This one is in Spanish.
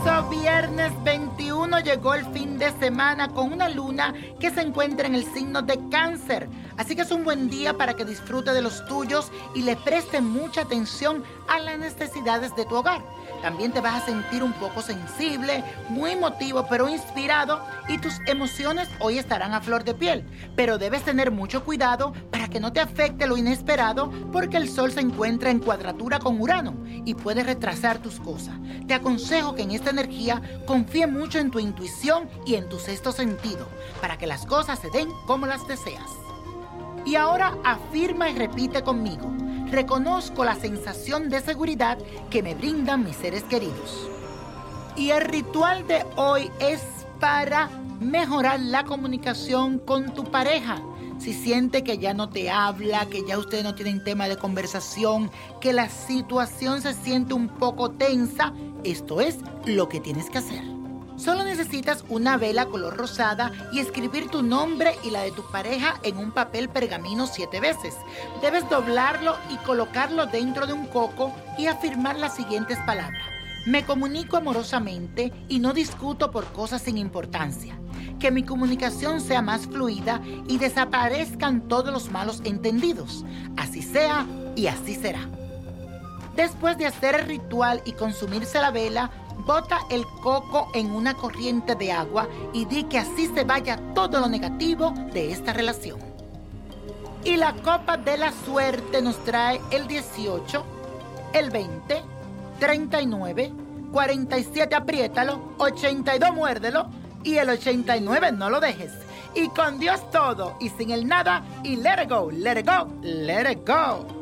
Eso, viernes 21 llegó el fin de semana con una luna que se encuentra en el signo de cáncer. Así que es un buen día para que disfrute de los tuyos y le preste mucha atención a las necesidades de tu hogar. También te vas a sentir un poco sensible, muy emotivo, pero inspirado y tus emociones hoy estarán a flor de piel. Pero debes tener mucho cuidado para que no te afecte lo inesperado porque el sol se encuentra en cuadratura con Urano y puede retrasar tus cosas. Te aconsejo que en esta energía confíe mucho en tu intuición y en tu sexto sentido para que las cosas se den como las deseas. Y ahora afirma y repite conmigo reconozco la sensación de seguridad que me brindan mis seres queridos. Y el ritual de hoy es para mejorar la comunicación con tu pareja. Si siente que ya no te habla, que ya ustedes no tienen tema de conversación, que la situación se siente un poco tensa, esto es lo que tienes que hacer. Solo necesitas una vela color rosada y escribir tu nombre y la de tu pareja en un papel pergamino siete veces. Debes doblarlo y colocarlo dentro de un coco y afirmar las siguientes palabras. Me comunico amorosamente y no discuto por cosas sin importancia. Que mi comunicación sea más fluida y desaparezcan todos los malos entendidos. Así sea y así será. Después de hacer el ritual y consumirse la vela, Bota el coco en una corriente de agua y di que así se vaya todo lo negativo de esta relación. Y la copa de la suerte nos trae el 18, el 20, 39, 47 apriétalo, 82 muérdelo y el 89 no lo dejes. Y con Dios todo y sin el nada y let it go, let it go, let it go.